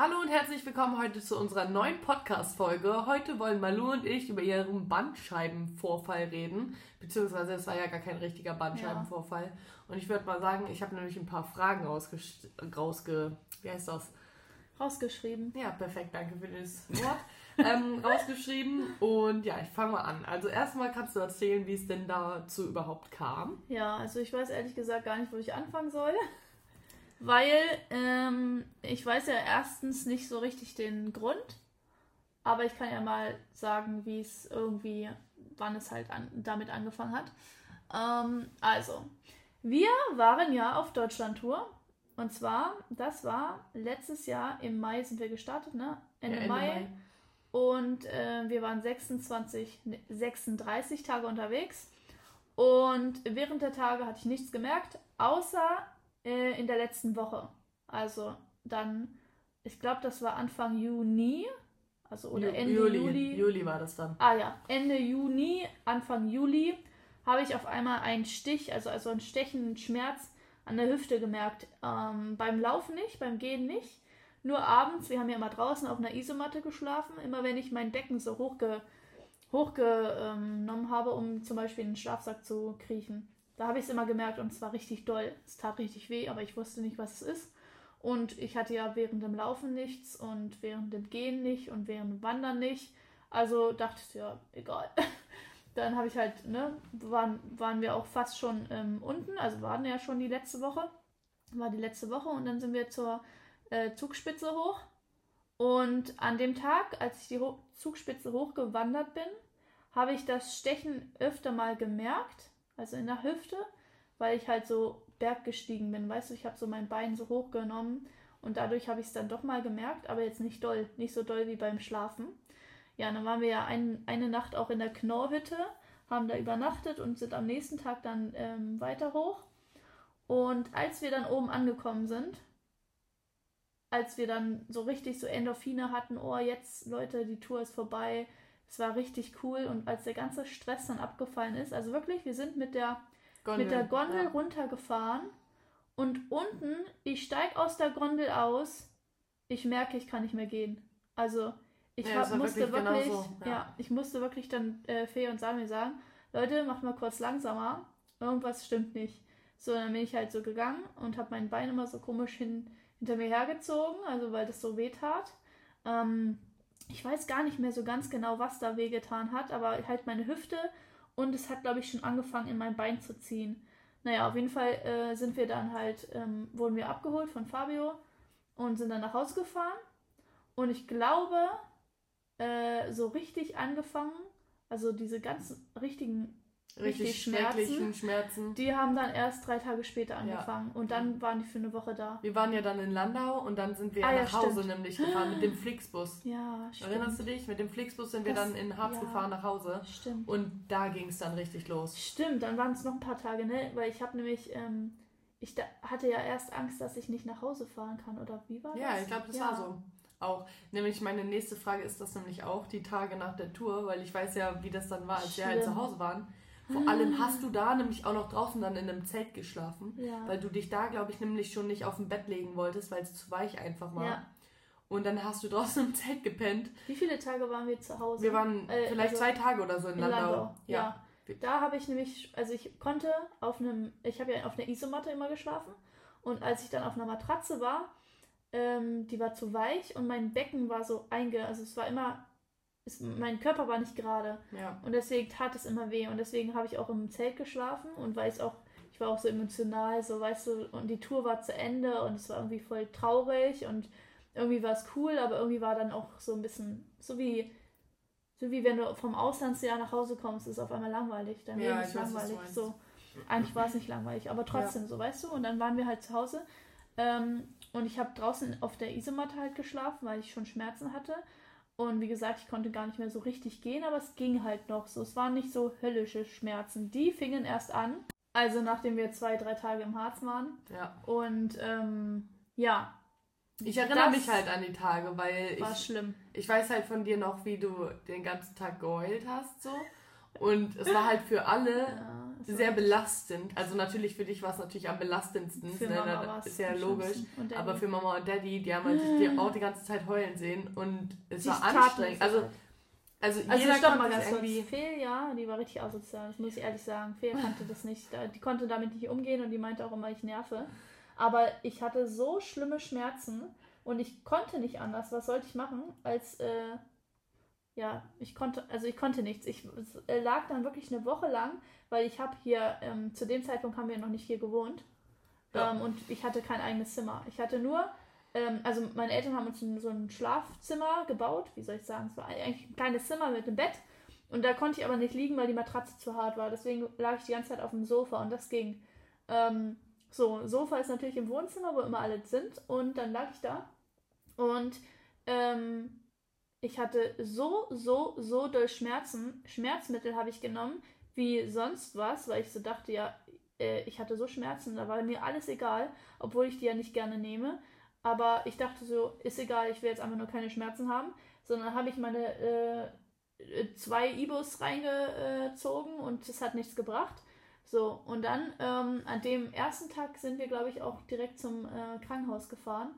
Hallo und herzlich willkommen heute zu unserer neuen Podcast-Folge. Heute wollen Malu und ich über ihren Bandscheibenvorfall reden. Beziehungsweise es war ja gar kein richtiger Bandscheibenvorfall. Und ich würde mal sagen, ich habe nämlich ein paar Fragen rausge... rausge wie heißt das? Rausgeschrieben. Ja, perfekt, danke für das Wort. ähm, rausgeschrieben. Und ja, ich fange mal an. Also erstmal kannst du erzählen, wie es denn dazu überhaupt kam. Ja, also ich weiß ehrlich gesagt gar nicht, wo ich anfangen soll. Weil ähm, ich weiß ja erstens nicht so richtig den Grund, aber ich kann ja mal sagen, wie es irgendwie, wann es halt an, damit angefangen hat. Ähm, also, wir waren ja auf Deutschland-Tour. Und zwar, das war letztes Jahr im Mai sind wir gestartet, ne? Ende, Ja, Ende Mai. Mai. Und äh, wir waren 26, ne, 36 Tage unterwegs. Und während der Tage hatte ich nichts gemerkt, außer äh, in der letzten Woche. Also dann, ich glaube, das war Anfang Juni. Also oder Ju- Ende Juli. Juli. Juli war das dann. Ah ja, Ende Juni, Anfang Juli habe ich auf einmal einen Stich, also, also einen stechenden Schmerz an der Hüfte gemerkt. Ähm, beim Laufen nicht, beim Gehen nicht. Nur abends, wir haben ja immer draußen auf einer Isomatte geschlafen, immer wenn ich mein Becken so hochge, hochgenommen habe, um zum Beispiel in den Schlafsack zu kriechen. Da habe ich es immer gemerkt und es war richtig doll. Es tat richtig weh, aber ich wusste nicht, was es ist. Und ich hatte ja während dem Laufen nichts und während dem Gehen nicht und während dem Wandern nicht. Also dachte ich, ja, egal. Dann habe ich halt, ne, waren, waren wir auch fast schon ähm, unten, also waren ja schon die letzte Woche. War die letzte Woche und dann sind wir zur äh, Zugspitze hoch. Und an dem Tag, als ich die Ho Zugspitze hochgewandert bin, habe ich das Stechen öfter mal gemerkt, also in der Hüfte, weil ich halt so berggestiegen bin. Weißt du, ich habe so mein Bein so hochgenommen und dadurch habe ich es dann doch mal gemerkt, aber jetzt nicht doll, nicht so doll wie beim Schlafen. Ja, dann waren wir ja ein, eine Nacht auch in der Knorrhütte, haben da übernachtet und sind am nächsten Tag dann ähm, weiter hoch. Und als wir dann oben angekommen sind, als wir dann so richtig so Endorphine hatten, oh jetzt Leute, die Tour ist vorbei, es war richtig cool und als der ganze Stress dann abgefallen ist, also wirklich, wir sind mit der mit der Gondel ja. runtergefahren und unten, ich steig aus der Gondel aus, ich merke, ich kann nicht mehr gehen. Also ich Ja, hab, musste wirklich wirklich, genauso, ja. ja. ich musste wirklich dann äh, Fee und Sami sagen, Leute, macht mal kurz langsamer, irgendwas stimmt nicht. So, dann bin ich halt so gegangen und habe mein Bein immer so komisch hin, hinter mir hergezogen, also weil das so weh tat. Ähm, ich weiß gar nicht mehr so ganz genau, was da wehgetan hat, aber halt meine Hüfte und es hat, glaube ich, schon angefangen, in mein Bein zu ziehen. Naja, auf jeden Fall äh, sind wir dann halt, ähm, wurden wir abgeholt von Fabio und sind dann nach Hause gefahren. Und ich glaube, äh, so richtig angefangen, also diese ganzen richtigen, richtig, richtig Schmerzen, Schmerzen. die haben dann erst drei Tage später angefangen. Und dann waren die für eine Woche da. Wir waren ja dann in Landau und dann sind wir Ah, ja, nach Hause stimmt. nämlich gefahren mit dem Flixbus. Ja, stimmt. Erinnerst du dich? Mit dem Flixbus sind wir Das- dann in Harz ja. gefahren nach Hause. Stimmt. Und da ging es dann richtig los. Stimmt, dann waren es noch ein paar Tage, ne? Weil ich habe nämlich, ähm, ich hatte ja erst Angst, dass ich nicht nach Hause fahren kann, oder wie war das? Ja, ich glaube, das Ja. war so. Auch, nämlich meine nächste Frage ist das nämlich auch, die Tage nach der Tour, weil ich weiß ja, wie das dann war, als wir halt zu Schlimm. Hause waren. Vor allem hast du da nämlich auch noch draußen dann in einem Zelt geschlafen, Ja. weil du dich da, glaube ich, nämlich schon nicht auf dem Bett legen wolltest, weil es zu weich einfach war. Ja. Und dann hast du draußen im Zelt gepennt. Wie viele Tage waren wir zu Hause? Wir waren Äh, vielleicht also zwei Tage oder so in in Landau. Landau. Ja. Ja. Da habe ich nämlich, also ich konnte auf einem, ich habe ja auf einer Isomatte immer geschlafen und als ich dann auf einer Matratze war, ähm, die war zu weich und mein Becken war so einge, also es war immer, es, mein Körper war nicht gerade ja. und deswegen tat es immer weh und deswegen habe ich auch im Zelt geschlafen und weil auch, ich war auch so emotional, so weißt du, und die Tour war zu Ende und es war irgendwie voll traurig und irgendwie war es cool, aber irgendwie war dann auch so ein bisschen, so wie, so wie wenn du vom Auslandsjahr nach Hause kommst, ist es auf einmal langweilig. Dein Ja, Leben ist weiß, langweilig. So. Eigentlich war es nicht langweilig, aber trotzdem so, weißt du? Und dann waren wir halt zu Hause. Ähm, und ich habe draußen auf der Isomatte halt geschlafen, weil ich schon Schmerzen hatte. Und wie gesagt, ich konnte gar nicht mehr so richtig gehen, aber es ging halt noch so. Es waren nicht so höllische Schmerzen. Die fingen erst an, also nachdem wir zwei, drei Tage im Harz waren. ja. Und ähm, ja, Ich erinnere mich halt an die Tage, weil war ich, schlimm. ich weiß halt von dir noch, wie du den ganzen Tag geheult hast so. Und es war halt für alle Ja, sehr belastend. Also natürlich für dich war es natürlich am belastendsten. Für ne? Mama ist ja logisch. Aber für Mama und Daddy, die haben halt die auch die ganze Zeit heulen sehen und es Sie war anstrengend. Also, also, also jeder stopp mal ganz irgendwie... kurz. Fee, ja, die war richtig asozial, das muss ich ehrlich sagen. Fee kannte das nicht. Die konnte damit nicht umgehen und die meinte auch immer, ich nerve. Aber ich hatte so schlimme Schmerzen und ich konnte nicht anders. Was sollte ich machen, als äh, ja, ich konnte, also ich konnte nichts. Ich lag dann wirklich eine Woche lang, weil ich habe hier, ähm, zu dem Zeitpunkt haben wir noch nicht hier gewohnt. Ja. Ähm, und ich hatte kein eigenes Zimmer. Ich hatte nur, ähm, also meine Eltern haben uns so ein Schlafzimmer gebaut, wie soll ich sagen, es war eigentlich ein kleines Zimmer mit einem Bett. Und da konnte ich aber nicht liegen, weil die Matratze zu hart war. Deswegen lag ich die ganze Zeit auf dem Sofa und das ging. Ähm, so, Sofa ist natürlich im Wohnzimmer, wo immer alle sind. Und dann lag ich da. Und ähm, ich hatte so, so, so doll Schmerzen. Schmerzmittel habe ich genommen, wie sonst was, weil ich so dachte, ja, äh, ich hatte so Schmerzen, da war mir alles egal, obwohl ich die ja nicht gerne nehme. Aber ich dachte so, ist egal, ich will jetzt einfach nur keine Schmerzen haben. Sondern habe ich meine äh, zwei Ibos reingezogen und es hat nichts gebracht. So, und dann ähm, an dem ersten Tag sind wir, glaube ich, auch direkt zum äh, Krankenhaus gefahren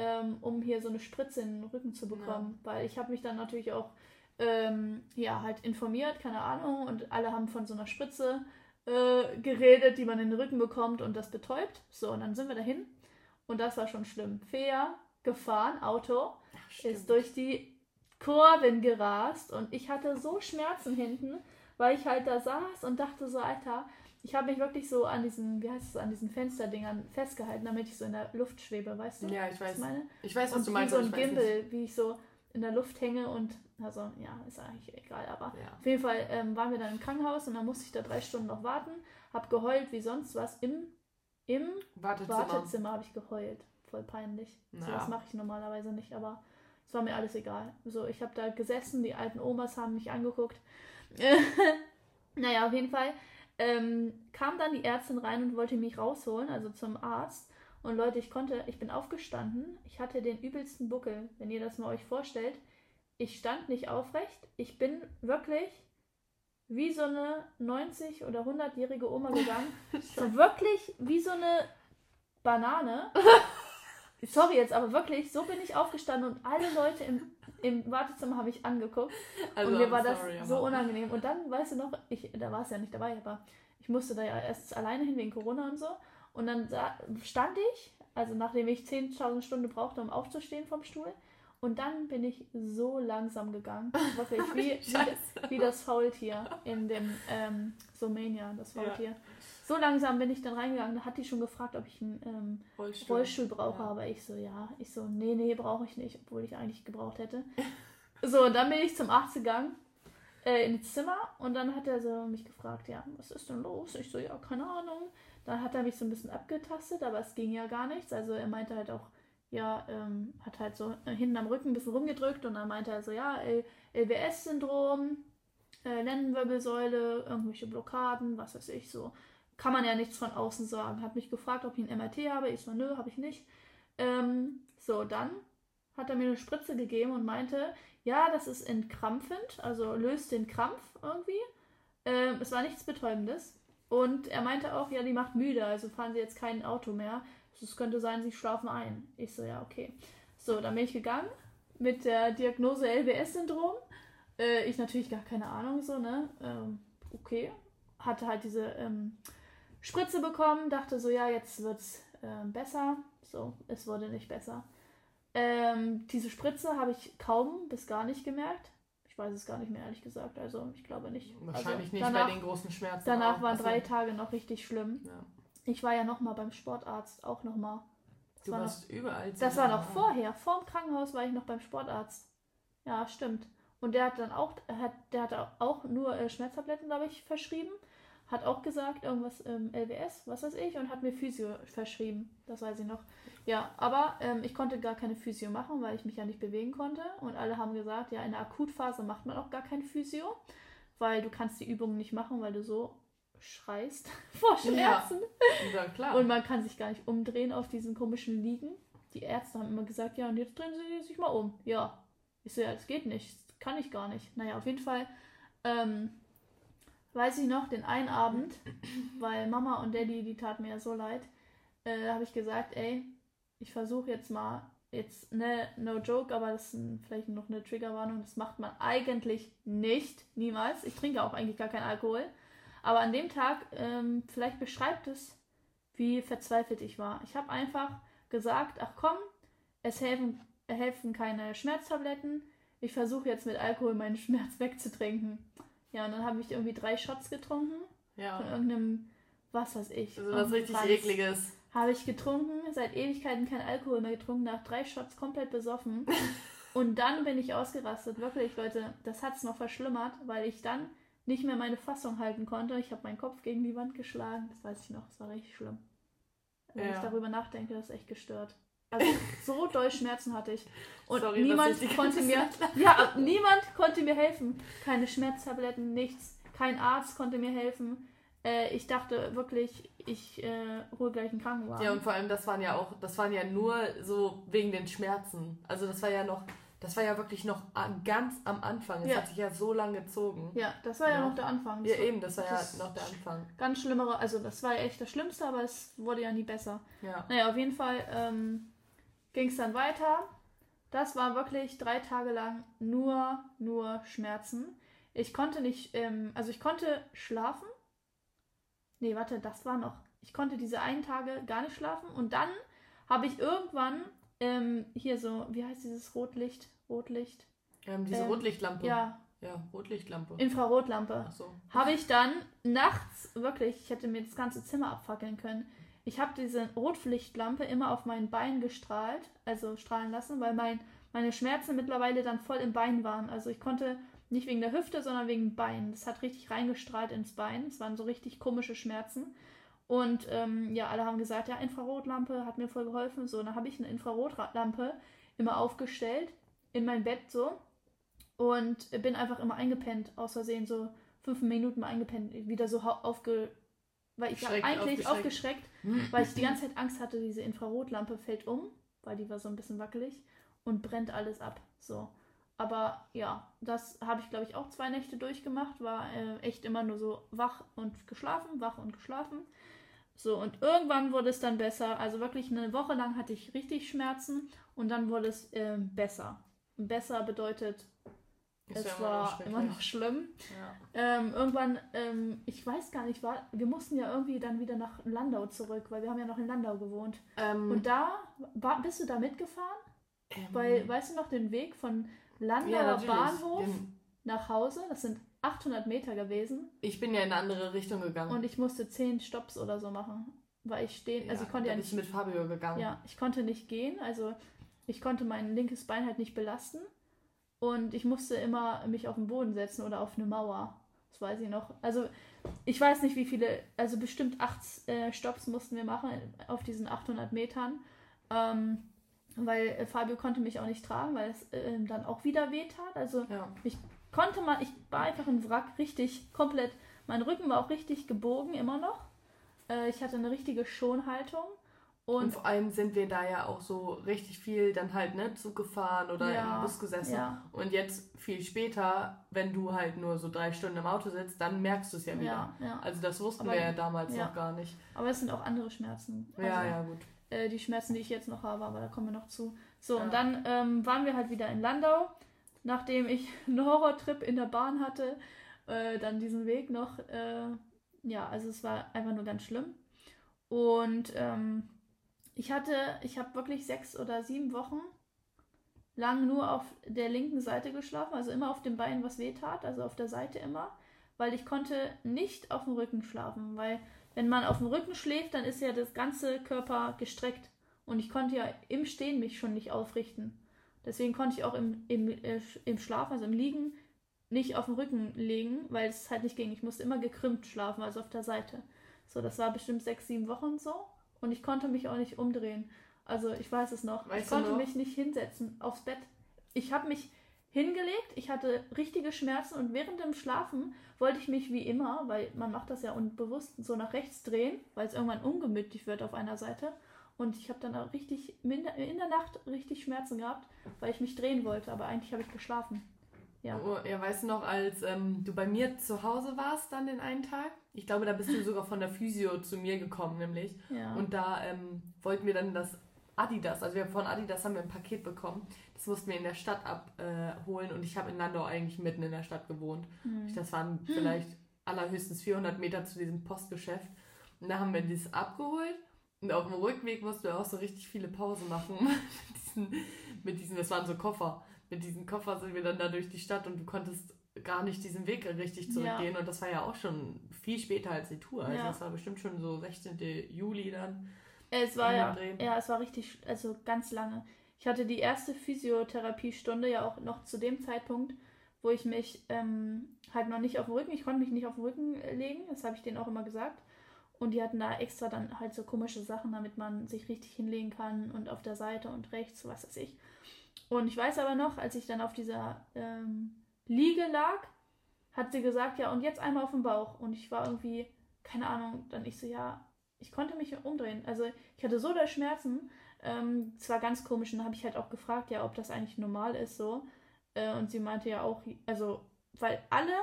ähm, um hier so eine Spritze in den Rücken zu bekommen. Ja. Weil ich habe mich dann natürlich auch ähm, ja, halt informiert, keine Ahnung, und alle haben von so einer Spritze äh, geredet, die man in den Rücken bekommt und das betäubt. So, und dann sind wir dahin und das war schon schlimm. Fea gefahren, Auto, Ach, ist durch die Kurven gerast und ich hatte so Schmerzen hinten, weil ich halt da saß und dachte so, Alter, ich habe mich wirklich so an diesen, wie heißt es, an diesen Fensterdingern festgehalten, damit ich so in der Luft schwebe, weißt du? Ja, ich weiß. Was ich, meine? ich weiß, was und du meinst. Wie so ein Gimbal, wie ich so in der Luft hänge und, also, ja, ist eigentlich egal, aber ja. auf jeden Fall ähm, waren wir dann im Krankenhaus und dann musste ich da drei Stunden noch warten, habe geheult wie sonst was im, im Wartezimmer, Wartezimmer habe ich geheult. Voll peinlich. Naja. So was mache ich normalerweise nicht, aber es war mir alles egal. So, ich habe da gesessen, die alten Omas haben mich angeguckt. naja, auf jeden Fall ähm, kam dann die Ärztin rein und wollte mich rausholen, also zum Arzt. Und Leute, ich konnte, ich bin aufgestanden. Ich hatte den übelsten Buckel, wenn ihr das mal euch vorstellt. Ich stand nicht aufrecht. Ich bin wirklich wie so eine 90- oder 100-jährige Oma gegangen. so wirklich wie so eine Banane. Sorry jetzt, aber wirklich, so bin ich aufgestanden und alle Leute im, im Wartezimmer habe ich angeguckt. Also, und mir war sorry, das so unangenehm. Und dann, weißt du noch, ich, da war es ja nicht dabei, aber ich musste da ja erst alleine hin wegen Corona und so. Und dann stand ich, also nachdem ich 10.000 Stunden brauchte, um aufzustehen vom Stuhl. Und dann bin ich so langsam gegangen. Wirklich, wie, wie, wie, das Faultier in dem ähm, Somania, das Faultier. Ja. So langsam bin ich dann reingegangen, da hat die schon gefragt, ob ich einen ähm, Rollstuhl. Rollstuhl, brauche, ja. aber ich so, ja, ich so, nee, nee, brauche ich nicht, obwohl ich eigentlich gebraucht hätte. so, und dann bin ich zum Arzt gegangen, äh, ins Zimmer und dann hat er so mich gefragt, ja, was ist denn los? Ich so, ja, keine Ahnung. Dann hat er mich so ein bisschen abgetastet, aber es ging ja gar nichts. Also er meinte halt auch, ja, ähm, hat halt so äh, hinten am Rücken ein bisschen rumgedrückt und dann meinte er so, ja, LWS-Syndrom, äh, Lendenwirbelsäule, irgendwelche Blockaden, was weiß ich, so kann man ja nichts von außen sagen. Hat mich gefragt, ob ich ein MRT habe. Ich so, nö, habe ich nicht. Ähm, so, dann hat er mir eine Spritze gegeben und meinte, ja, das ist entkrampfend, also löst den Krampf irgendwie. Ähm, es war nichts Betäubendes. Und er meinte auch, ja, die macht müde, also fahren sie jetzt kein Auto mehr. Es könnte sein, sie schlafen ein. Ich so, ja, okay. So, dann bin ich gegangen mit der Diagnose LWS-Syndrom. Äh, ich natürlich gar keine Ahnung, so, ne? Ähm, okay. Hatte halt diese ähm, Spritze bekommen, dachte so, ja, jetzt wird's äh, besser. So, es wurde nicht besser. Ähm, diese Spritze habe ich kaum bis gar nicht gemerkt. Ich weiß es gar nicht mehr, ehrlich gesagt. Also, ich glaube nicht. Wahrscheinlich also, nicht danach, bei den großen Schmerzen. Danach auch. waren drei also, Tage noch richtig schlimm. Ja. Ich war ja nochmal beim Sportarzt, auch nochmal. Du war warst noch, überall. Das war noch vorher. Vor dem Krankenhaus war ich noch beim Sportarzt. Ja, stimmt. Und der hat dann auch, hat, der hat auch nur äh, Schmerztabletten, glaube ich, verschrieben hat auch gesagt, irgendwas ähm, LWS, was weiß ich, und hat mir Physio verschrieben. Das weiß ich noch. Ja, aber ähm, ich konnte gar keine Physio machen, weil ich mich ja nicht bewegen konnte. Und alle haben gesagt, ja, in der Akutphase macht man auch gar kein Physio, weil du kannst die Übungen nicht machen, weil du so schreist vor Schmerzen. Ja, klar. Und man kann sich gar nicht umdrehen auf diesen komischen Liegen. Die Ärzte haben immer gesagt, ja, und jetzt drehen sie sich mal um. Ja. Ich so, ja, das geht nicht. Das kann ich gar nicht. Naja, auf jeden Fall ähm, weiß ich noch, den einen Abend, weil Mama und Daddy, die taten mir ja so leid, äh, habe ich gesagt, ey, ich versuche jetzt mal, jetzt, ne, no joke, aber das ist ein, vielleicht noch eine Triggerwarnung, das macht man eigentlich nicht, niemals. Ich trinke auch eigentlich gar keinen Alkohol. Aber an dem Tag, ähm, vielleicht beschreibt es, wie verzweifelt ich war. Ich habe einfach gesagt, ach komm, es helfen, helfen keine Schmerztabletten. Ich versuche jetzt mit Alkohol meinen Schmerz wegzutrinken. Ja, und dann habe ich irgendwie drei Shots getrunken. Ja. Von irgendeinem, was weiß ich. Also was richtig Franz. ekliges. Habe ich getrunken, seit Ewigkeiten kein Alkohol mehr getrunken, nach drei Shots komplett besoffen. und dann bin ich ausgerastet. Wirklich, Leute, das hat es noch verschlimmert, weil ich dann nicht mehr meine Fassung halten konnte. Ich habe meinen Kopf gegen die Wand geschlagen. Das weiß ich noch, das war richtig schlimm. Wenn ja. ich darüber nachdenke, das ist echt gestört. Also so doll Schmerzen hatte ich. Und Sorry, niemand konnte mir. Ja, niemand konnte mir helfen. Keine Schmerztabletten, nichts. Kein Arzt konnte mir helfen. Äh, ich dachte wirklich, ich äh, hole gleich einen Krankenwagen. Ja, und vor allem, das waren ja auch, das waren ja nur so wegen den Schmerzen. Also das war ja noch, das war ja wirklich noch ganz am Anfang. Das ja. hat sich ja so lange gezogen. Ja, das war ja, ja noch der Anfang. Das ja, eben, das war das ja noch der Anfang. Ganz schlimmere, also das war ja echt das Schlimmste, aber es wurde ja nie besser. Ja. Naja, auf jeden Fall ähm, ging es dann weiter. Das war wirklich drei Tage lang nur, nur Schmerzen. Ich konnte nicht, ähm, also ich konnte schlafen. Nee, warte, das war noch. Ich konnte diese einen Tage gar nicht schlafen und dann habe ich irgendwann ähm, hier so, wie heißt dieses Rotlicht? Rotlicht? Ähm, diese ähm, Rotlichtlampe. Ja. Ja, Rotlichtlampe. Infrarotlampe. Ach so. Habe ich dann nachts, wirklich, ich hätte mir das ganze Zimmer abfackeln können. Ich habe diese Rotlichtlampe immer auf mein Bein gestrahlt, also strahlen lassen, weil mein, meine Schmerzen mittlerweile dann voll im Bein waren. Also ich konnte nicht wegen der Hüfte, sondern wegen dem Bein. Das hat richtig reingestrahlt ins Bein. Es waren so richtig komische Schmerzen. Und ähm, ja, alle haben gesagt, ja, Infrarotlampe hat mir voll geholfen. So, dann habe ich eine Infrarotlampe immer aufgestellt in mein Bett so und bin einfach immer eingepennt, aus Versehen so fünf Minuten mal eingepennt, wieder so aufge... Weil ich habe eigentlich aufgeschreckt, weil ich die ganze Zeit Angst hatte, diese Infrarotlampe fällt um, weil die war so ein bisschen wackelig und brennt alles ab. So. Aber ja, das habe ich, glaube ich, auch zwei Nächte durchgemacht. War äh, echt immer nur so wach und geschlafen, wach und geschlafen. So, und irgendwann wurde es dann besser. Also wirklich eine Woche lang hatte ich richtig Schmerzen und dann wurde es äh, besser. Besser bedeutet, ist es ja war immer noch schlimm. Ja. Ähm, irgendwann, ähm, ich weiß gar nicht, war, wir mussten ja irgendwie dann wieder nach Landau zurück, weil wir haben ja noch in Landau gewohnt. Ähm, und da, war, bist du da mitgefahren? Ähm. weil, weißt du noch den Weg von Landauer ja, Bahnhof nach Hause? Das sind 800 Meter gewesen. Ich bin ja in eine andere Richtung gegangen. Und ich musste 10 Stops oder so machen, weil ich stehen, also ich konnte ja nicht mit Fabio gegangen. Ja, ich konnte nicht gehen, also ich konnte mein linkes Bein halt nicht belasten und ich musste immer mich auf den Boden setzen oder auf eine Mauer. Das weiß ich noch. Also ich weiß nicht, wie viele, also bestimmt 8 äh, Stops mussten wir machen auf diesen 800 Metern. Ähm, weil Fabio konnte mich auch nicht tragen, weil es äh, dann auch wieder weh tat. Also ja. ich konnte man, ich war einfach ein Wrack, richtig komplett. Mein Rücken war auch richtig gebogen, immer noch. Äh, ich hatte eine richtige Schonhaltung. Und, und, vor allem sind wir da ja auch so richtig viel dann halt ne, Zug gefahren oder ja, im Bus gesessen. Ja. Und jetzt viel später, wenn du halt nur so drei Stunden im Auto sitzt, dann merkst du es ja wieder. Ja, also das wussten Aber, wir ja damals noch gar nicht. Aber es sind auch andere Schmerzen. Also, ja, ja, gut. Äh, die Schmerzen, die ich jetzt noch habe, aber da kommen wir noch zu. So, und dann ähm, waren wir halt wieder in Landau nachdem ich einen Horrortrip in der Bahn hatte, äh, dann diesen Weg noch. Äh, ja, also es war einfach nur ganz schlimm. Und ähm, ich hatte, ich habe wirklich sechs oder sieben Wochen lang nur auf der linken Seite geschlafen, also immer auf dem Bein, was weh tat, also auf der Seite immer, weil ich konnte nicht auf dem Rücken schlafen, weil wenn man auf dem Rücken schläft, dann ist ja das ganze Körper gestreckt und ich konnte ja im Stehen mich schon nicht aufrichten. Deswegen konnte ich auch im, im, äh, im Schlaf, also im Liegen, nicht auf dem Rücken legen, weil es halt nicht ging. Ich musste immer gekrümmt schlafen, also auf der Seite. So, das war bestimmt sechs, sieben Wochen so. Und ich konnte mich auch nicht umdrehen. Also ich weiß es noch. Weißt ich konnte noch? mich nicht hinsetzen aufs Bett. Ich habe mich hingelegt, ich hatte richtige Schmerzen und während dem Schlafen wollte ich mich wie immer, weil man macht das ja unbewusst, so nach rechts drehen, weil es irgendwann ungemütlich wird auf einer Seite. Und ich habe dann auch richtig in der Nacht richtig Schmerzen gehabt, weil ich mich drehen wollte, aber eigentlich habe ich geschlafen. Ja. Oh, ja, weißt du noch, als ähm, du bei mir zu Hause warst dann den einen Tag? Ich glaube, da bist du sogar von der Physio zu mir gekommen, nämlich. Ja. Und da ähm, wollten wir dann das Adidas, also wir von Adidas haben wir ein Paket bekommen. Das mussten wir in der Stadt abholen äh, und ich habe in Landau eigentlich mitten in der Stadt gewohnt. Mhm. Das waren vielleicht allerhöchstens 400 Meter zu diesem Postgeschäft. Und da haben wir dieses abgeholt und auf dem Rückweg mussten wir auch so richtig viele Pausen machen. mit, diesen, mit diesen, das waren so Koffer. Mit diesen Koffer sind wir dann da durch die Stadt und du konntest gar nicht diesen Weg richtig zurückgehen. Ja. Und das war ja auch schon viel später als die Tour. Also ja. das war bestimmt schon so 16. Juli dann. Es war ja, ja, es war richtig, also ganz lange. Ich hatte die erste Physiotherapiestunde ja auch noch zu dem Zeitpunkt, wo ich mich ähm, halt noch nicht auf den Rücken, ich konnte mich nicht auf den Rücken legen, das habe ich denen auch immer gesagt. Und die hatten da extra dann halt so komische Sachen, damit man sich richtig hinlegen kann und auf der Seite und rechts, was weiß ich. Und ich weiß aber noch, als ich dann auf dieser ähm, Liege lag, hat sie gesagt, ja, und jetzt einmal auf den Bauch. Und ich war irgendwie, keine Ahnung, dann ich so, ja, ich konnte mich umdrehen. Also ich hatte so da Schmerzen. Ähm, es war ganz komisch. Und dann habe ich halt auch gefragt, ja, ob das eigentlich normal ist so. Äh, und sie meinte ja auch, also, weil alle,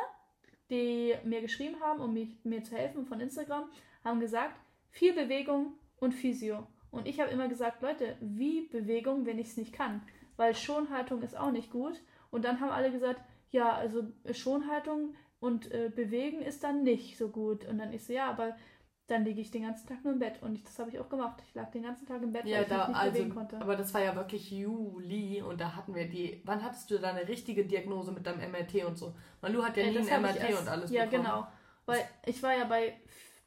die mir geschrieben haben, um mich, mir zu helfen von Instagram, haben gesagt, viel Bewegung und Physio. Und ich habe immer gesagt, Leute, wie Bewegung, wenn ich es nicht kann? Weil Schonhaltung ist auch nicht gut. Und dann haben alle gesagt, ja, also Schonhaltung und äh, Bewegen ist dann nicht so gut. Und dann ist so, ja, aber dann liege ich den ganzen Tag nur im Bett. Und ich, das habe ich auch gemacht. Ich lag den ganzen Tag im Bett, ja, weil ich da, mich nicht also, bewegen konnte. Aber das war ja wirklich Juli und da hatten wir die. Wann hattest du deine richtige Diagnose mit deinem MRT und so? Weil du hat ja nie ein MRT erst, und alles Ja, bekommen. genau. Weil ich war ja bei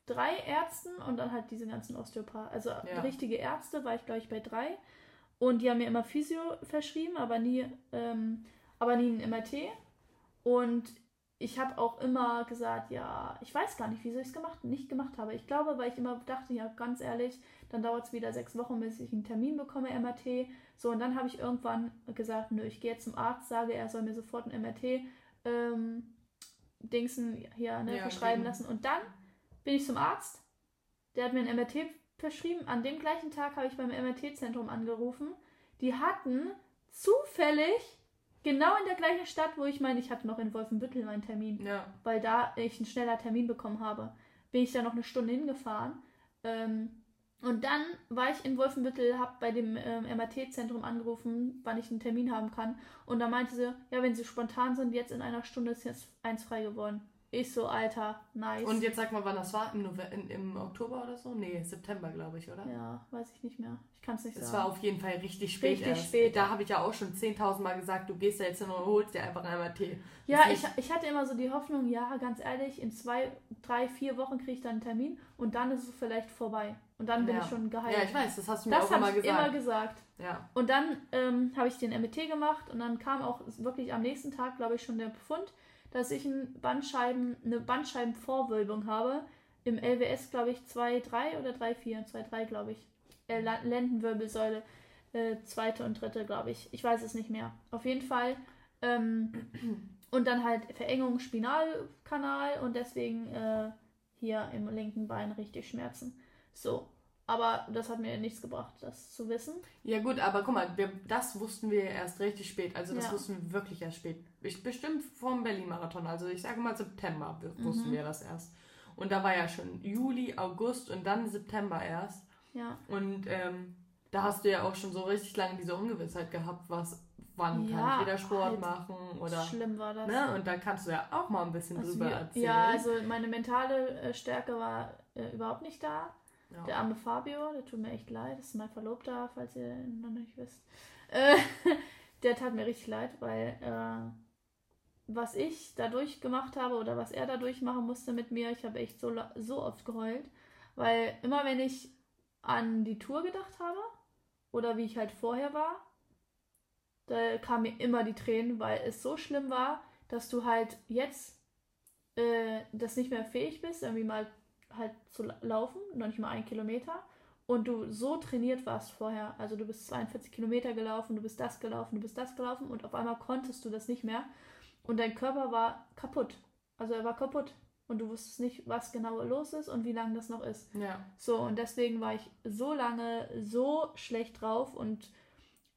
drei Ärzten und dann halt diese ganzen Osteopathen. Also ja. richtige Ärzte war ich, glaube ich, bei drei. Und die haben mir immer Physio verschrieben, aber nie, ähm, aber nie ein MRT. Und ich habe auch immer gesagt, ja, ich weiß gar nicht, wieso ich es gemacht, nicht gemacht habe. Ich glaube, weil ich immer dachte, ja, ganz ehrlich, dann dauert es wieder sechs Wochen, bis ich einen Termin bekomme, MRT. So, und dann habe ich irgendwann gesagt, nö, ich gehe jetzt zum Arzt, sage, er soll mir sofort ein MRT ähm, Dingsen hier ne, ja, verschreiben lassen. Und dann bin ich zum Arzt, der hat mir ein MRT verschrieben. An dem gleichen Tag habe ich beim MRT-Zentrum angerufen. Die hatten zufällig Genau in der gleichen Stadt, wo ich meine, ich hatte noch in Wolfenbüttel meinen Termin. Ja. Weil da ich einen schneller Termin bekommen habe. Bin ich da noch eine Stunde hingefahren. Ähm, und dann war ich in Wolfenbüttel, habe bei dem ähm, MRT-Zentrum angerufen, wann ich einen Termin haben kann. Und da meinte sie, ja, wenn sie spontan sind, jetzt in einer Stunde ist jetzt eins frei geworden. Ich so, Alter, nice. Und jetzt sag mal, wann das war? Im, November, in, im Oktober oder so? Nee, September, glaube ich, oder? Ja, weiß ich nicht mehr. Ich kann es nicht sagen. Es war auf jeden Fall richtig spät. Richtig erst. spät. Da habe ich ja auch schon 10.000 Mal gesagt, du gehst da jetzt hin und holst dir einfach einmal Tee. Ja, ich, ich hatte immer so die Hoffnung, ja, ganz ehrlich, in zwei, drei, vier Wochen kriege ich dann einen Termin und dann ist es vielleicht vorbei. Und dann bin ja. ich schon geheilt. Ja, ich weiß, das hast du mir das auch immer gesagt. Das habe ich immer gesagt. Ja. Und dann ähm, habe ich den MT gemacht und dann kam auch wirklich am nächsten Tag, glaube ich, schon der Befund dass ich ein Bandscheiben, eine Bandscheibenvorwölbung habe. Im LWS, glaube ich, 2,3 oder 3,4. 2,3, glaube ich. Äh, Lendenwirbelsäule, äh, zweite und dritte, glaube ich. Ich weiß es nicht mehr. Auf jeden Fall. Ähm, und dann halt Verengung Spinalkanal und deswegen äh, hier im linken Bein richtig Schmerzen. So. Aber das hat mir nichts gebracht, das zu wissen. Ja gut, aber guck mal, wir, das wussten wir erst richtig spät. Also das ja. wussten wir wirklich erst spät. Ich, bestimmt vom Berlin-Marathon. Also ich sage mal September wussten mhm. wir das erst. Und da war ja schon Juli, August und dann September erst. Ja. Und ähm, da hast du ja auch schon so richtig lange diese Ungewissheit gehabt, was wann ja, kann ich wieder Sport halt machen oder schlimm war das. Ne? Und da kannst du ja auch mal ein bisschen also drüber wir, erzählen. Ja, also meine mentale äh, Stärke war äh, überhaupt nicht da. Ja. Der arme Fabio, der tut mir echt leid. Das ist mein Verlobter, falls ihr noch nicht wisst. Äh, der tat mir richtig leid, weil äh, was ich dadurch gemacht habe oder was er dadurch machen musste mit mir, ich habe echt so, so oft geheult. Weil immer wenn ich an die Tour gedacht habe oder wie ich halt vorher war, da kamen mir immer die Tränen, weil es so schlimm war, dass du halt jetzt äh, das nicht mehr fähig bist, irgendwie mal halt zu laufen, noch nicht mal ein Kilometer. Und du so trainiert warst vorher, also du bist 42 Kilometer gelaufen, du bist das gelaufen, du bist das gelaufen und auf einmal konntest du das nicht mehr. Und dein Körper war kaputt. Also er war kaputt. Und du wusstest nicht, was genau los ist und wie lange das noch ist. Ja. So, und deswegen war ich so lange so schlecht drauf und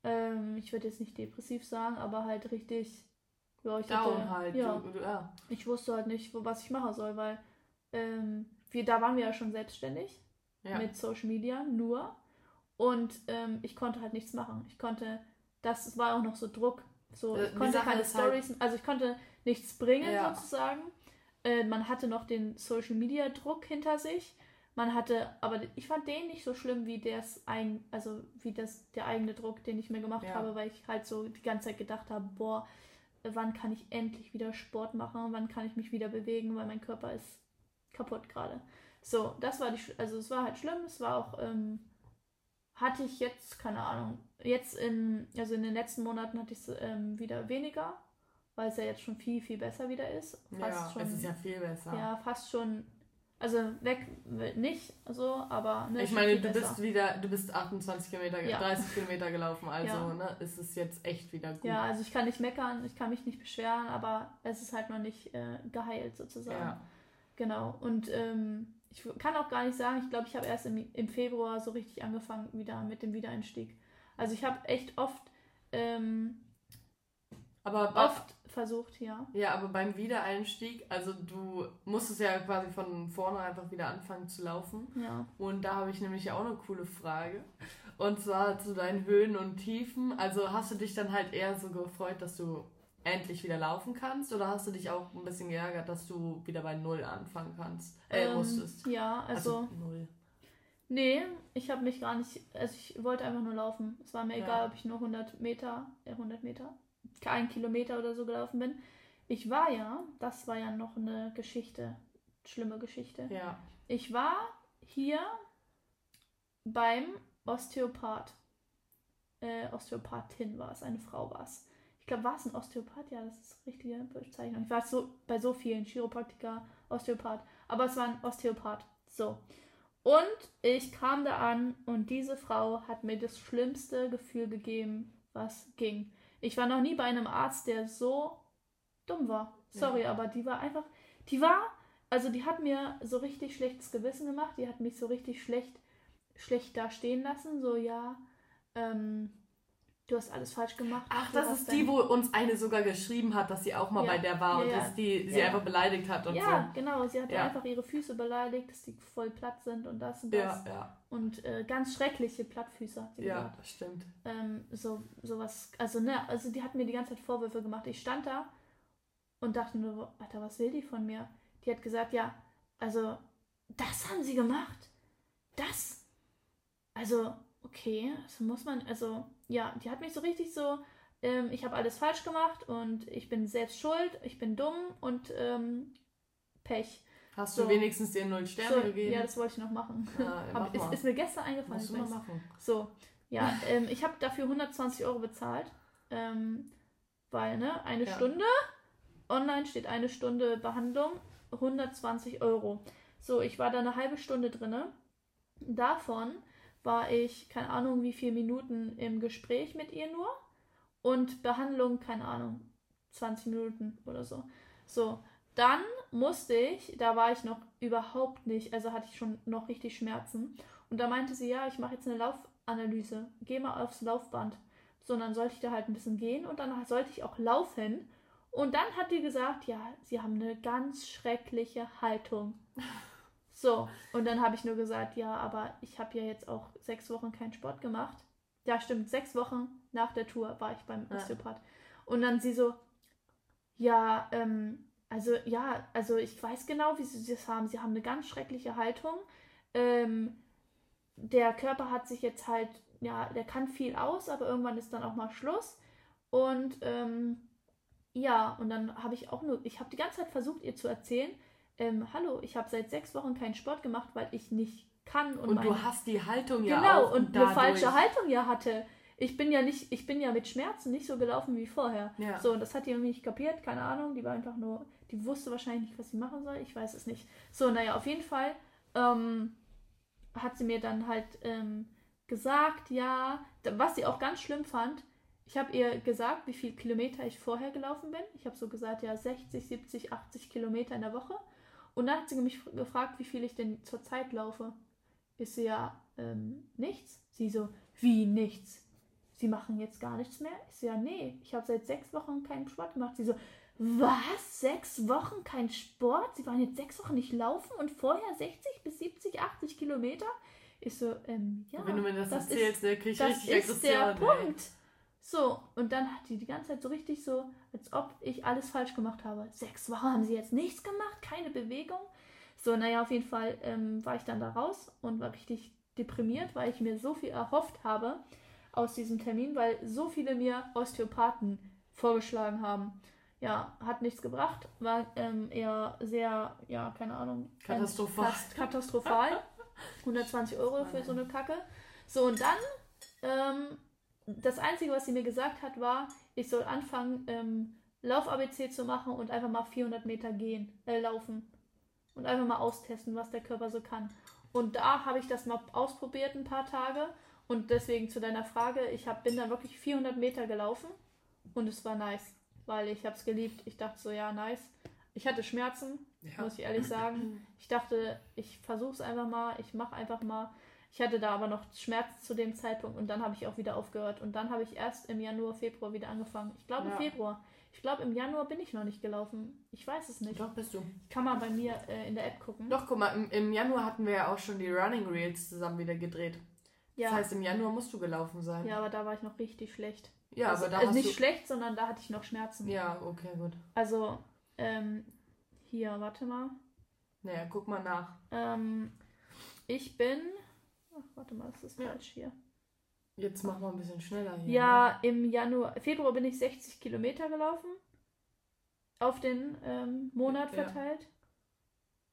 ähm, ich würde jetzt nicht depressiv sagen, aber halt richtig ja, ich Down hatte, halt. Ja, ja. ich wusste halt nicht, was ich machen soll, weil ähm, wir, da waren wir ja schon selbstständig Ja. mit Social Media, nur. Und ähm, ich konnte halt nichts machen. Ich konnte, das war auch noch so Druck. So, Äh, ich konnte keine halt- Stories, also ich konnte nichts bringen Ja. sozusagen. Äh, man hatte noch den Social Media Druck hinter sich. Man hatte, aber ich fand den nicht so schlimm wie das ein, also wie das der eigene Druck, den ich mir gemacht Ja. habe, weil ich halt so die ganze Zeit gedacht habe, boah, wann kann ich endlich wieder Sport machen, wann kann ich mich wieder bewegen, weil mein Körper ist kaputt gerade. So, das war die, Sch- also es war halt schlimm, es war auch, ähm, hatte ich jetzt, keine Ahnung, jetzt in, also in den letzten Monaten hatte ich es ähm, wieder weniger, weil es ja jetzt schon viel, viel besser wieder ist. Fast ja, schon, es ist ja viel besser. ja, fast schon, also weg nicht so, aber ne, ich meine, du besser. bist wieder, du bist 28 Kilometer, Ja. 30 Kilometer gelaufen, also Ja. ne, ist es jetzt echt wieder gut. Ja, also ich kann nicht meckern, ich kann mich nicht beschweren, aber es ist halt noch nicht äh, geheilt sozusagen. Ja. Genau. Und ähm, ich kann auch gar nicht sagen, ich glaube, ich habe erst im, im Februar so richtig angefangen wieder mit dem Wiedereinstieg. Also ich habe echt oft, ähm, Aber oft versucht, ja. Ja, aber beim Wiedereinstieg, also du musstest ja quasi von vorne einfach wieder anfangen zu laufen. Ja. Und da habe ich nämlich auch eine coole Frage. Und zwar zu deinen Höhen und Tiefen. Also hast du dich dann halt eher so gefreut, dass du endlich wieder laufen kannst? Oder hast du dich auch ein bisschen geärgert, dass du wieder bei Null anfangen kannst? Äh, Ähm, musstest. Ja, also, Null. nee, ich habe mich gar nicht, also ich wollte einfach nur laufen. Es war mir Ja. egal, ob ich nur 100 Meter, äh, 100 Meter, kein Kilometer oder so gelaufen bin. Ich war ja, das war ja noch eine Geschichte, schlimme Geschichte. Ja. Ich war hier beim Osteopath. Äh, Osteopathin war es, eine Frau war es. Ich glaube, war es ein Osteopath? Ja, das ist die richtige Bezeichnung. Ich war so bei so vielen Chiropraktiker, Osteopath, aber es war ein Osteopath. So. Und ich kam da an und diese Frau hat mir das schlimmste Gefühl gegeben, was ging. Ich war noch nie bei einem Arzt, der so dumm war. Sorry, Ja. aber die war einfach, die war, also die hat mir so richtig schlechtes Gewissen gemacht. Die hat mich so richtig schlecht, schlecht da stehen lassen. So, ja, ähm, du hast alles falsch gemacht. Ach, das ist die, wo uns eine sogar geschrieben hat, dass sie auch mal Ja. bei der war und Ja, ja. dass die sie Ja. einfach beleidigt hat und Ja, genau. Sie hat Ja. einfach ihre Füße beleidigt, dass die voll platt sind und das und so. das. Ja, ja. Und äh, ganz schreckliche Plattfüße hat sie Ja, das stimmt. ähm, so sowas, also ne, also die hat mir die ganze Zeit Vorwürfe gemacht. Ich stand da und dachte nur, Alter, was will die von mir? Die hat gesagt, ja, also das haben sie gemacht. Das? Also, okay, das muss man, also, ja, die hat mich so richtig so, ähm, ich habe alles falsch gemacht und ich bin selbst schuld, ich bin dumm und ähm, Pech. Hast So. du wenigstens dir null Sterne So, gegeben? ja, das wollte ich noch machen. Ja, mach ist, ist mir gestern eingefallen. Musst du mal machen. So, ja, ähm, ich habe dafür 120 Euro bezahlt, ähm, weil, ne, eine Ja. Stunde, online steht eine Stunde Behandlung, 120 Euro. So, ich war da eine halbe Stunde drinne. Davon war ich, keine Ahnung, wie viele Minuten im Gespräch mit ihr nur und Behandlung, keine Ahnung, 20 Minuten oder so. So, dann musste ich, da war ich noch überhaupt nicht, also hatte ich schon noch richtig Schmerzen. Und da meinte sie, ja, ich mache jetzt eine Laufanalyse. Geh mal aufs Laufband. So, dann sollte ich da halt ein bisschen gehen und dann sollte ich auch laufen. Und dann hat die gesagt, ja, sie haben eine ganz schreckliche Haltung. So, und dann habe ich nur gesagt, ja, aber ich habe ja jetzt auch sechs Wochen keinen Sport gemacht. Ja, stimmt, sechs Wochen nach der Tour war ich beim Ja. Osteopath. Und dann sie so, ja, ähm, also ja, also ich weiß genau, wie sie das haben. Sie haben eine ganz schreckliche Haltung. Ähm, der Körper hat sich jetzt halt, ja, der kann viel aus, aber irgendwann ist dann auch mal Schluss. Und ähm, ja, und dann habe ich auch nur, ich habe die ganze Zeit versucht, ihr zu erzählen, ähm, hallo, ich habe seit sechs Wochen keinen Sport gemacht, weil ich nicht kann. Und, Und mein- du hast die Haltung ja genau, auch. und eine dadurch- falsche Haltung ja hatte. Ich bin ja nicht, ich bin ja mit Schmerzen nicht so gelaufen wie vorher. Ja. So, und das hat die irgendwie nicht kapiert, keine Ahnung. Die war einfach nur, die wusste wahrscheinlich nicht, was sie machen soll. Ich weiß es nicht. So, naja, auf jeden Fall ähm, hat sie mir dann halt ähm, gesagt, ja, was sie auch ganz schlimm fand. Ich habe ihr gesagt, wie viel Kilometer ich vorher gelaufen bin. Ich habe so gesagt, ja, 60, 70, 80 Kilometer in der Woche. Und dann hat sie mich gefragt, wie viel ich denn zurzeit laufe. Ich so, ja, ähm, nichts. Sie so, wie nichts? Sie machen jetzt gar nichts mehr? Ich so, ja, nee, ich habe seit sechs Wochen keinen Sport gemacht. Sie so, was? Sechs Wochen kein Sport? Sie waren jetzt sechs Wochen nicht laufen und vorher 60 bis 70, 80 Kilometer? Ich so, ähm, ja. Wenn du mir das, das erzählst, ne, krieg ich das richtig ist der. Punkt. So, und dann hat die die ganze Zeit so richtig so, als ob ich alles falsch gemacht habe. Sechs Wochen haben sie jetzt nichts gemacht, keine Bewegung. So, naja, auf jeden Fall ähm, war ich dann da raus und war richtig deprimiert, weil ich mir so viel erhofft habe aus diesem Termin, weil so viele mir Osteopathen vorgeschlagen haben. Ja, hat nichts gebracht, war ähm, eher sehr, ja, keine Ahnung. Katastrophal. Fast katastrophal. 120 Euro für so eine Kacke. So, und dann, ähm, das Einzige, was sie mir gesagt hat, war, ich soll anfangen, ähm, Lauf-ABC zu machen und einfach mal 400 Meter gehen, äh, laufen. Und einfach mal austesten, was der Körper so kann. Und da habe ich das mal ausprobiert ein paar Tage. Und deswegen zu deiner Frage, ich hab, bin dann wirklich 400 Meter gelaufen und es war nice, weil ich habe es geliebt. Ich dachte so, ja, nice. Ich hatte Schmerzen, ja. muss ich ehrlich sagen. Ich dachte, ich versuche es einfach mal, ich mache einfach mal. Ich hatte da aber noch Schmerzen zu dem Zeitpunkt und dann habe ich auch wieder aufgehört. Und dann habe ich erst im Januar, Februar wieder angefangen. Ich glaube ja. Februar. Ich glaube, im Januar bin ich noch nicht gelaufen. Ich weiß es nicht. Doch, bist du. Ich kann mal bei mir äh, in der App gucken. Doch, guck mal, im, im, Januar hatten wir ja auch schon die Running Reels zusammen wieder gedreht. Ja. Das heißt, im Januar musst du gelaufen sein. Ja, aber da war ich noch richtig schlecht. Ja, also, aber da also nicht du... schlecht, sondern da hatte ich noch Schmerzen. Ja, okay, gut. Also, ähm, hier, warte mal. Naja, guck mal nach. Ähm, ich bin. Ach, warte mal, das ist ja. falsch hier. Jetzt mach mal ein bisschen schneller hier. Ja, ne? im Januar, Februar bin ich 60 Kilometer gelaufen. Auf den ähm, Monat verteilt. Ja.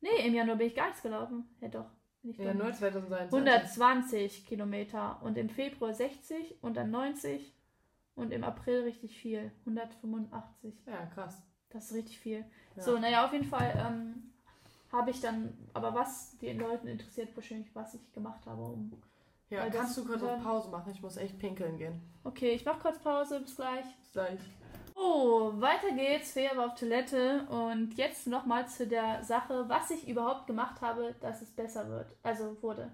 Nee, im Januar bin ich gar nichts gelaufen. Ja, doch. Ja, nur 2021. 120 Kilometer und im Februar 60 und dann 90 und im April richtig viel. 185. Ja, krass. Das ist richtig viel. Ja. So, naja, auf jeden Fall ähm, habe ich dann, aber was den Leuten interessiert, wahrscheinlich, was ich gemacht habe, um. Ja, kannst du kurz auf Pause machen? Ich muss echt pinkeln gehen. Okay, ich mache kurz Pause. Bis gleich. Bis gleich. Oh, weiter geht's. Fea war auf Toilette. Und jetzt nochmal zu der Sache, was ich überhaupt gemacht habe, dass es besser wird. Also wurde.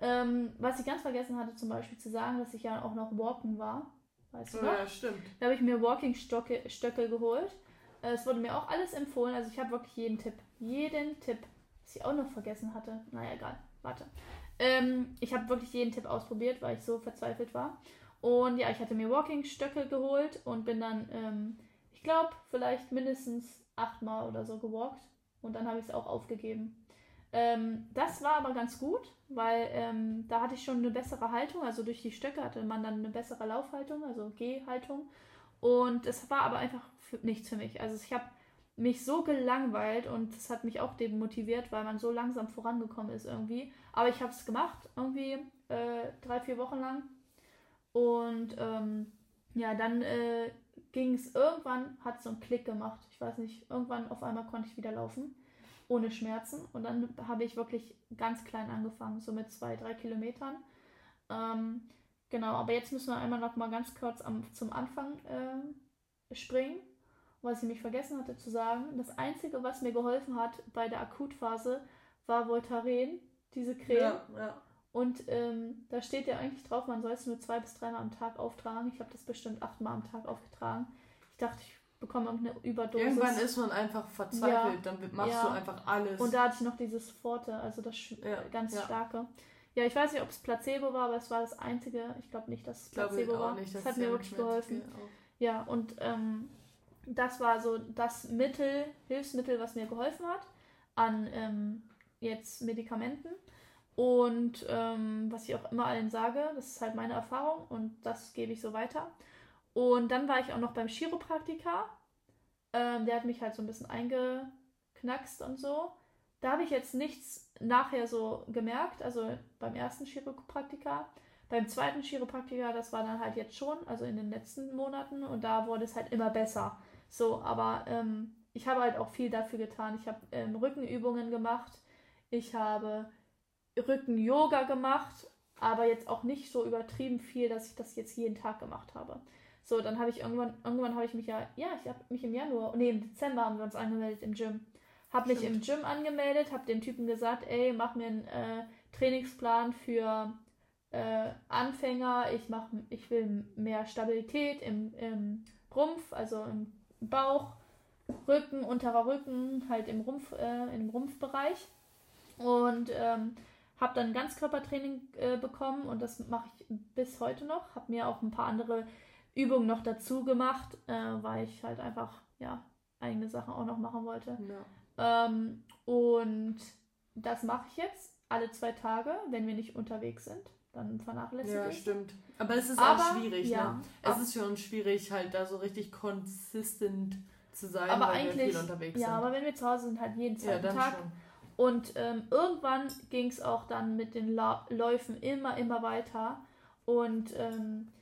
Ähm, was ich ganz vergessen hatte, zum Beispiel zu sagen, dass ich ja auch noch walken war. Weißt du noch? Ja, stimmt. Da habe ich mir Walking-Stöcke geholt. Äh, es wurde mir auch alles empfohlen. Also ich habe wirklich jeden Tipp. Jeden Tipp. Was ich auch noch vergessen hatte. Naja, egal. Warte. Ähm, ich habe wirklich jeden Tipp ausprobiert, weil ich so verzweifelt war. Und ja, ich hatte mir Walking-Stöcke geholt und bin dann, ähm, ich glaube, vielleicht mindestens achtmal oder so gewalkt. Und dann habe ich es auch aufgegeben. Ähm, das war aber ganz gut, weil ähm, da hatte ich schon eine bessere Haltung. Also durch die Stöcke hatte man dann eine bessere Laufhaltung, also Gehhaltung. Und es war aber einfach für, nichts für mich. Also ich habe mich so gelangweilt und das hat mich auch demotiviert, weil man so langsam vorangekommen ist irgendwie. Aber ich habe es gemacht, irgendwie äh, drei, vier Wochen lang und ähm, ja, dann äh, ging es irgendwann, hat so einen Klick gemacht. Ich weiß nicht, irgendwann auf einmal konnte ich wieder laufen, ohne Schmerzen. Und dann habe ich wirklich ganz klein angefangen, so mit zwei, drei Kilometern. Ähm, genau, aber jetzt müssen wir einmal noch mal ganz kurz am, zum Anfang äh, springen. Was ich mich vergessen hatte zu sagen, das Einzige, was mir geholfen hat bei der Akutphase, war Voltaren, diese Creme. Ja, ja. Und ähm, da steht ja eigentlich drauf, man soll es nur zwei bis dreimal am Tag auftragen. Ich habe das bestimmt achtmal am Tag aufgetragen. Ich dachte, ich bekomme irgendeine Überdosis. Irgendwann ist man einfach verzweifelt, ja, dann machst du einfach alles. Und da hatte ich noch dieses Forte, also das ganz starke. Ja, ich weiß nicht, ob es Placebo war, aber es war das einzige. Ich glaube nicht, dass es Placebo war. Nicht, das hat mir wirklich geholfen. Ja, und ähm, das war so das Mittel, Hilfsmittel, was mir geholfen hat an ähm, jetzt Medikamenten. Und ähm, was ich auch immer allen sage, das ist halt meine Erfahrung und das gebe ich so weiter. Und dann war ich auch noch beim Chiropraktiker. Ähm, der hat mich halt so ein bisschen eingeknackst und so. Da habe ich jetzt nichts nachher so gemerkt, also beim ersten Chiropraktiker. Beim zweiten Chiropraktiker, das war dann halt jetzt schon, also in den letzten Monaten und da wurde es halt immer besser. So, aber ähm, ich habe halt auch viel dafür getan. Ich habe ähm, Rückenübungen gemacht. Ich habe Rücken-Yoga gemacht, aber jetzt auch nicht so übertrieben viel, dass ich das jetzt jeden Tag gemacht habe. So, dann habe ich irgendwann, irgendwann habe ich mich ja, ja, ich habe mich im Januar, nee, im Dezember haben wir uns angemeldet im Gym. Habe mich im Gym angemeldet, habe dem Typen gesagt, ey, mach mir einen äh, Trainingsplan für äh, Anfänger, ich, mach, ich will mehr Stabilität im, im Rumpf, also im Bauch, Rücken, unterer Rücken, halt im Rumpf, äh, im Rumpfbereich. Und ähm, habe dann Ganzkörpertraining äh, bekommen und das mache ich bis heute noch. Habe mir auch ein paar andere Übungen noch dazu gemacht, äh, weil ich halt einfach ja eigene Sachen auch noch machen wollte. Ja. Ähm, und das mache ich jetzt alle zwei Tage, wenn wir nicht unterwegs sind. Dann vernachlässige ja. Ja, stimmt. Aber es ist aber, auch schwierig, ja, ne? Es ist schon schwierig, halt da so richtig konsistent zu sein, aber weil eigentlich, wir viel unterwegs ja, sind. Ja, aber wenn wir zu Hause sind, halt jeden zweiten ja, Tag. Schon. Und ähm, irgendwann ging es auch dann mit den La Läufen immer, immer weiter. Und ähm,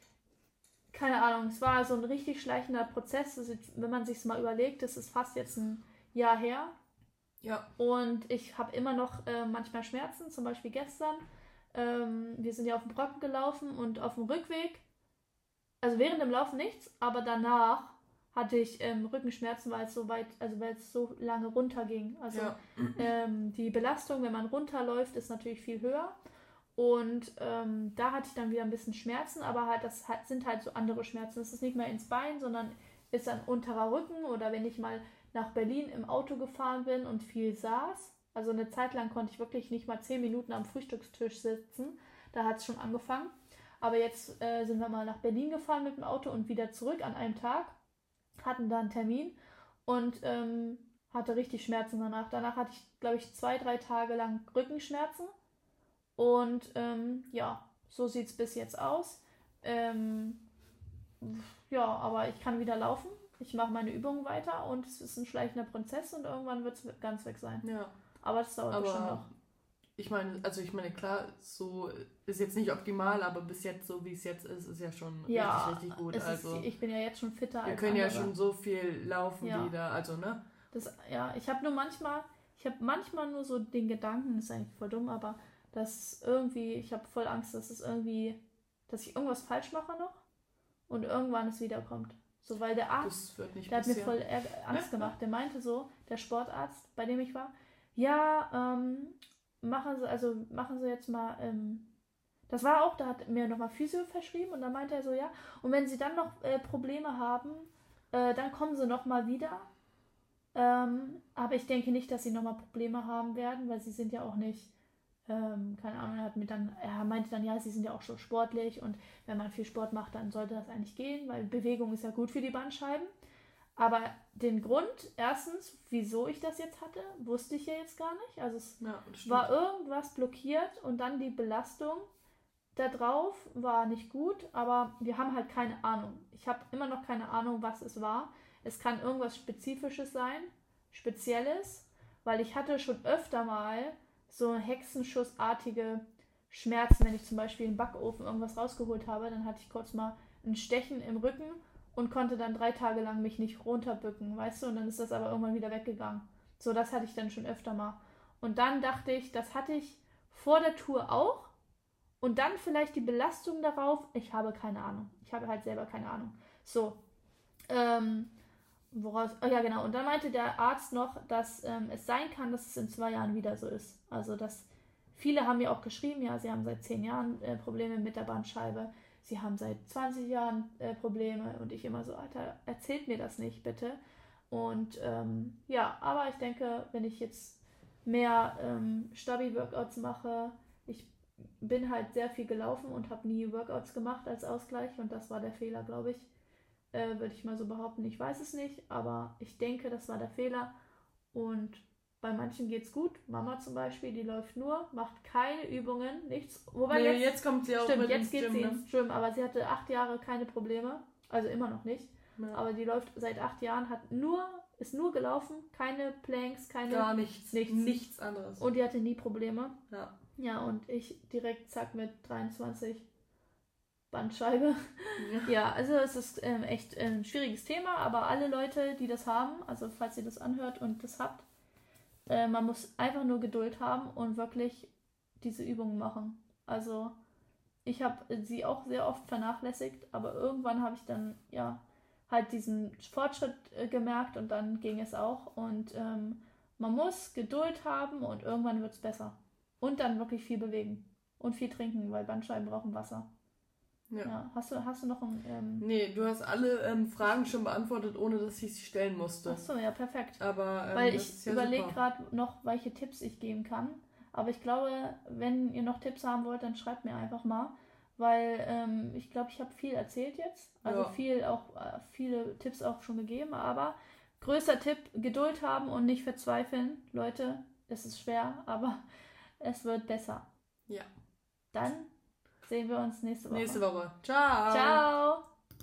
keine Ahnung, es war so ein richtig schleichender Prozess. Jetzt, wenn man sich mal überlegt, das ist fast jetzt ein Jahr her. Ja. Und ich habe immer noch äh, manchmal Schmerzen, zum Beispiel gestern. Ähm, wir sind ja auf dem Brocken gelaufen und auf dem Rückweg, also während dem Laufen nichts, aber danach hatte ich ähm, Rückenschmerzen, weil es so weit, also weil es so lange runterging. Also ja. ähm, die Belastung, wenn man runterläuft, ist natürlich viel höher. Und ähm, da hatte ich dann wieder ein bisschen Schmerzen, aber halt das hat, sind halt so andere Schmerzen. Es ist nicht mehr ins Bein, sondern ist dann unterer Rücken oder wenn ich mal nach Berlin im Auto gefahren bin und viel saß. Also eine Zeit lang konnte ich wirklich nicht mal zehn Minuten am Frühstückstisch sitzen. Da hat es schon angefangen. Aber jetzt äh, sind wir mal nach Berlin gefahren mit dem Auto und wieder zurück an einem Tag hatten da einen Termin und ähm, hatte richtig Schmerzen danach. Danach hatte ich, glaube ich, zwei, drei Tage lang Rückenschmerzen. Und ähm, ja, so sieht es bis jetzt aus. Ähm, ja, aber ich kann wieder laufen. Ich mache meine Übungen weiter und es ist ein schleichender Prozess und irgendwann wird es ganz weg sein. Ja. Aber das dauert aber schon noch ich meine, also ich meine, klar, so ist jetzt nicht optimal, aber bis jetzt, so wie es jetzt ist, ist ja schon ja, richtig, richtig gut. also ist, ich bin ja jetzt schon fitter wir als Wir können andere. ja schon so viel laufen ja. wieder, also ne? Das, ja, ich habe nur manchmal, ich habe manchmal nur so den Gedanken, das ist eigentlich voll dumm, aber dass irgendwie, ich habe voll Angst, dass es irgendwie, dass ich irgendwas falsch mache noch und irgendwann es wiederkommt. So, weil der Arzt, der hat mir voll Angst gemacht. Der meinte so, der Sportarzt, bei dem ich war, ja, ähm, machen Sie, also machen Sie jetzt mal, ähm, das war auch, da hat mir nochmal Physio verschrieben und dann meinte er so, ja, und wenn Sie dann noch äh, Probleme haben, äh, dann kommen Sie nochmal wieder. Ähm, aber ich denke nicht, dass Sie nochmal Probleme haben werden, weil Sie sind ja auch nicht, ähm, keine Ahnung, er hat mir dann, er meinte dann, ja, Sie sind ja auch schon sportlich und wenn man viel Sport macht, dann sollte das eigentlich gehen, weil Bewegung ist ja gut für die Bandscheiben. Aber den Grund, erstens, wieso ich das jetzt hatte, wusste ich ja jetzt gar nicht. Also es ja, war irgendwas blockiert und dann die Belastung da drauf war nicht gut, aber wir haben halt keine Ahnung. Ich habe immer noch keine Ahnung, was es war. Es kann irgendwas Spezifisches sein, Spezielles, weil ich hatte schon öfter mal so hexenschussartige Schmerzen, wenn ich zum Beispiel im Backofen irgendwas rausgeholt habe, dann hatte ich kurz mal ein Stechen im Rücken und konnte dann drei Tage lang mich nicht runterbücken, weißt du, und dann ist das aber irgendwann wieder weggegangen. So, das hatte ich dann schon öfter mal. Und dann dachte ich, das hatte ich vor der Tour auch. Und dann vielleicht die Belastung darauf. Ich habe keine Ahnung. Ich habe halt selber keine Ahnung. So. Ähm, woraus. Oh ja, genau. Und dann meinte der Arzt noch, dass ähm, es sein kann, dass es in zwei Jahren wieder so ist. Also, dass viele haben mir auch geschrieben, ja, sie haben seit zehn Jahren äh, Probleme mit der Bandscheibe sie haben seit 20 Jahren äh, Probleme und ich immer so, Alter, erzählt mir das nicht, bitte. Und ähm, ja, aber ich denke, wenn ich jetzt mehr ähm, Stabi-Workouts mache, ich bin halt sehr viel gelaufen und habe nie Workouts gemacht als Ausgleich und das war der Fehler, glaube ich. Äh, Würde ich mal so behaupten. Ich weiß es nicht, aber ich denke, das war der Fehler. Und bei manchen geht's gut. Mama zum Beispiel, die läuft nur, macht keine Übungen, nichts. Wobei nee, jetzt, jetzt kommt sie auch stimmt, mit jetzt geht Gym, sie ins Gym, aber sie hatte acht Jahre keine Probleme. Also immer noch nicht. Ja. Aber die läuft seit acht Jahren, hat nur, ist nur gelaufen, keine Planks, keine. Gar nichts. Nichts, nichts anderes. Und die hatte nie Probleme. Ja. Ja, und ich direkt zack mit 23 Bandscheibe. Ja, ja also es ist ähm, echt ein ähm, schwieriges Thema, aber alle Leute, die das haben, also falls ihr das anhört und das habt, äh, man muss einfach nur Geduld haben und wirklich diese Übungen machen. Also ich habe sie auch sehr oft vernachlässigt, aber irgendwann habe ich dann ja halt diesen Fortschritt äh, gemerkt und dann ging es auch. Und ähm, man muss Geduld haben und irgendwann wird es besser. Und dann wirklich viel bewegen. Und viel trinken, weil Bandscheiben brauchen Wasser. Ja. ja. Hast, du, hast du noch ein. Ähm... Nee, du hast alle ähm, Fragen schon beantwortet, ohne dass ich sie stellen musste. Ach so, ja, perfekt. Aber. Ähm, weil ich ja überlege gerade noch, welche Tipps ich geben kann. Aber ich glaube, wenn ihr noch Tipps haben wollt, dann schreibt mir einfach mal. Weil ähm, ich glaube, ich habe viel erzählt jetzt. Also ja. viel auch, äh, viele Tipps auch schon gegeben. Aber größter Tipp, Geduld haben und nicht verzweifeln. Leute, es ist schwer, aber es wird besser. Ja. Dann sehen wir uns nächste Woche. Nächste Woche. Ciao. Ciao.